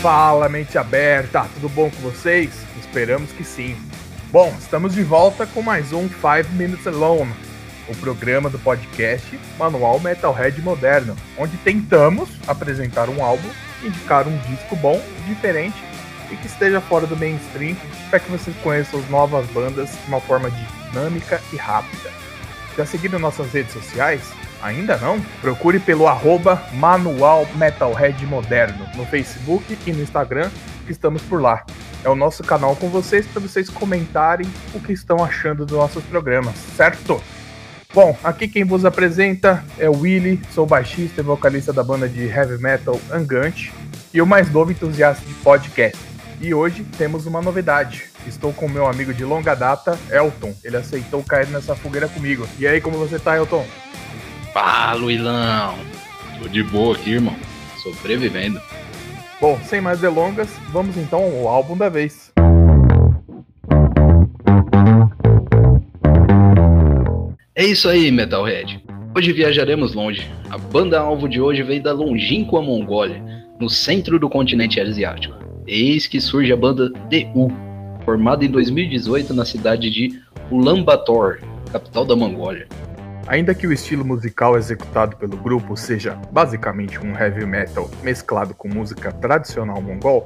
Fala, mente aberta, tudo bom com vocês? Esperamos que sim. Bom, estamos de volta com mais um 5 Minutes Alone, o programa do podcast Manual Metalhead Moderno, onde tentamos apresentar um álbum, indicar um disco bom, diferente e que esteja fora do mainstream para que vocês conheçam as novas bandas de uma forma dinâmica e rápida. Já seguindo nossas redes sociais? Ainda não? Procure pelo arroba Manual Metalhead Moderno no Facebook e no Instagram, que estamos por lá. É o nosso canal com vocês para vocês comentarem o que estão achando dos nossos programas, certo? Bom, aqui quem vos apresenta é o Willy, sou baixista e vocalista da banda de heavy metal Angante e o mais novo entusiasta de podcast. E hoje temos uma novidade. Estou com meu amigo de longa data, Elton. Ele aceitou cair nessa fogueira comigo. E aí, como você tá, Elton? Fala, Wilão. Tô de boa aqui, irmão. Sobrevivendo. Bom, sem mais delongas, vamos então ao álbum da vez. É isso aí, Metalhead. Hoje viajaremos longe. A banda alvo de hoje veio da longínqua Mongólia, no centro do continente asiático. Eis que surge a banda DU, formada em 2018 na cidade de Ulaanbaatar, capital da Mongólia. Ainda que o estilo musical executado pelo grupo seja basicamente um heavy metal mesclado com música tradicional mongol,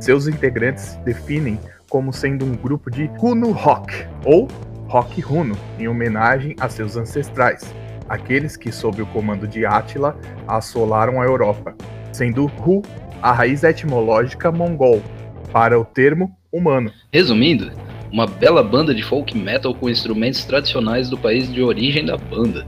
seus integrantes se definem como sendo um grupo de Huno Rock, ou Rock Huno, em homenagem a seus ancestrais, aqueles que, sob o comando de Attila, assolaram a Europa, sendo Hu a raiz etimológica mongol para o termo humano. Resumindo, uma bela banda de folk metal com instrumentos tradicionais do país de origem da banda.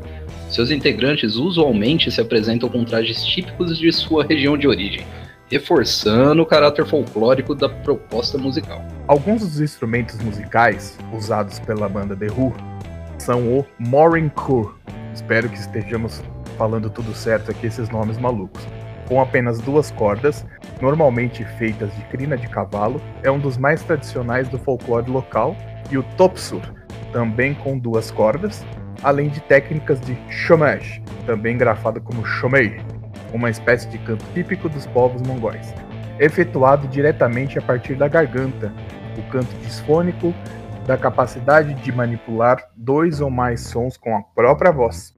Seus integrantes usualmente se apresentam com trajes típicos de sua região de origem, reforçando o caráter folclórico da proposta musical. Alguns dos instrumentos musicais usados pela banda The Who são o Morinkur. Espero que estejamos falando tudo certo aqui esses nomes malucos. Com apenas duas cordas, normalmente feitas de crina de cavalo, é um dos mais tradicionais do folclore local, e o topsur, também com duas cordas, além de técnicas de shomage, também grafado como shomei, uma espécie de canto típico dos povos mongóis, efetuado diretamente a partir da garganta, o canto disfônico da capacidade de manipular dois ou mais sons com a própria voz.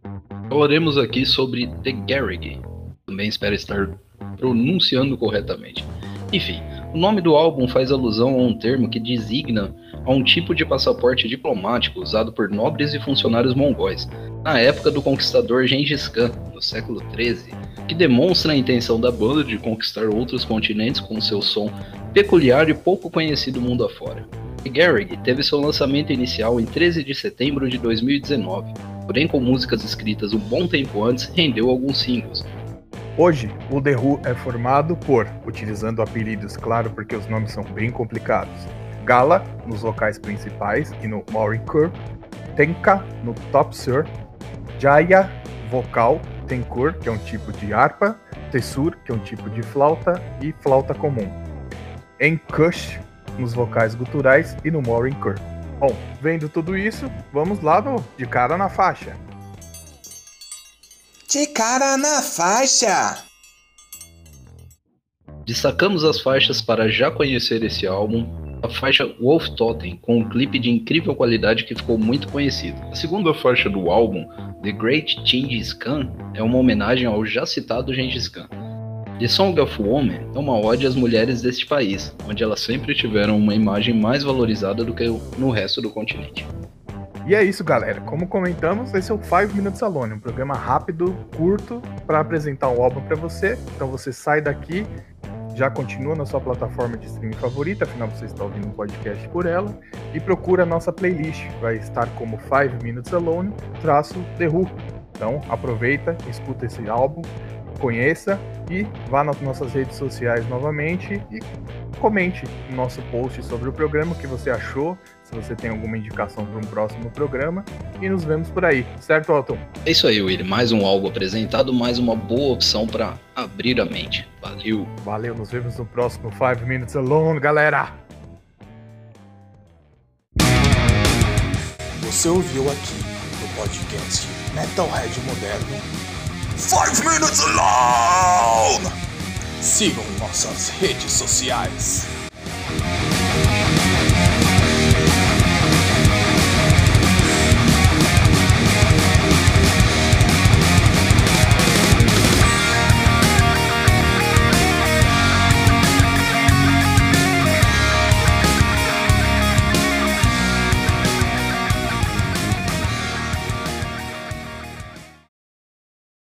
Falaremos aqui sobre The Garrigue, também espero estar pronunciando corretamente. Enfim, o nome do álbum faz alusão a um termo que designa a um tipo de passaporte diplomático usado por nobres e funcionários mongóis, na época do conquistador Gengis Khan, no século XIII, que demonstra a intenção da banda de conquistar outros continentes com seu som peculiar e pouco conhecido mundo afora. Garrig teve seu lançamento inicial em 13 de setembro de 2019, porém com músicas escritas um bom tempo antes rendeu alguns singles, Hoje, o The Who é formado por, utilizando apelidos, claro, porque os nomes são bem complicados, Gala nos vocais principais e no Morikur, Tenka no Top Sur, Jaya vocal, Tenkur, que é um tipo de harpa, Tessur, que é um tipo de flauta, e flauta comum. Enkush nos vocais guturais e no Morikur. Bom, vendo tudo isso, vamos lá no De Cara na Faixa. De cara na faixa! Destacamos as faixas para já conhecer esse álbum. A faixa Wolf Totem, com um clipe de incrível qualidade que ficou muito conhecido. A segunda faixa do álbum, The Great Gengis Khan, é uma homenagem ao já citado Gengis Khan. The Song of Woman é uma ode às mulheres deste país, onde elas sempre tiveram uma imagem mais valorizada do que no resto do continente. E é isso, galera. Como comentamos, esse é o 5 Minutes Alone, um programa rápido, curto, para apresentar um álbum para você. Então você sai daqui, já continua na sua plataforma de streaming favorita, afinal você está ouvindo um podcast por ela, e procura a nossa playlist. Vai estar como 5 Minutes Alone, traço The Who. Então aproveita, escuta esse álbum, conheça e vá nas nossas redes sociais novamente e comente no nosso post sobre o programa o que você achou, se você tem alguma indicação para um próximo programa. E nos vemos por aí, certo, Alton? É isso aí, Willy. Mais um álbum apresentado, mais uma boa opção para abrir a mente. Valeu. Valeu, nos vemos no próximo 5 Minutes Alone, galera! Você ouviu aqui no podcast Metalhead Moderno 5 Minutes Alone! Sigam nossas redes sociais.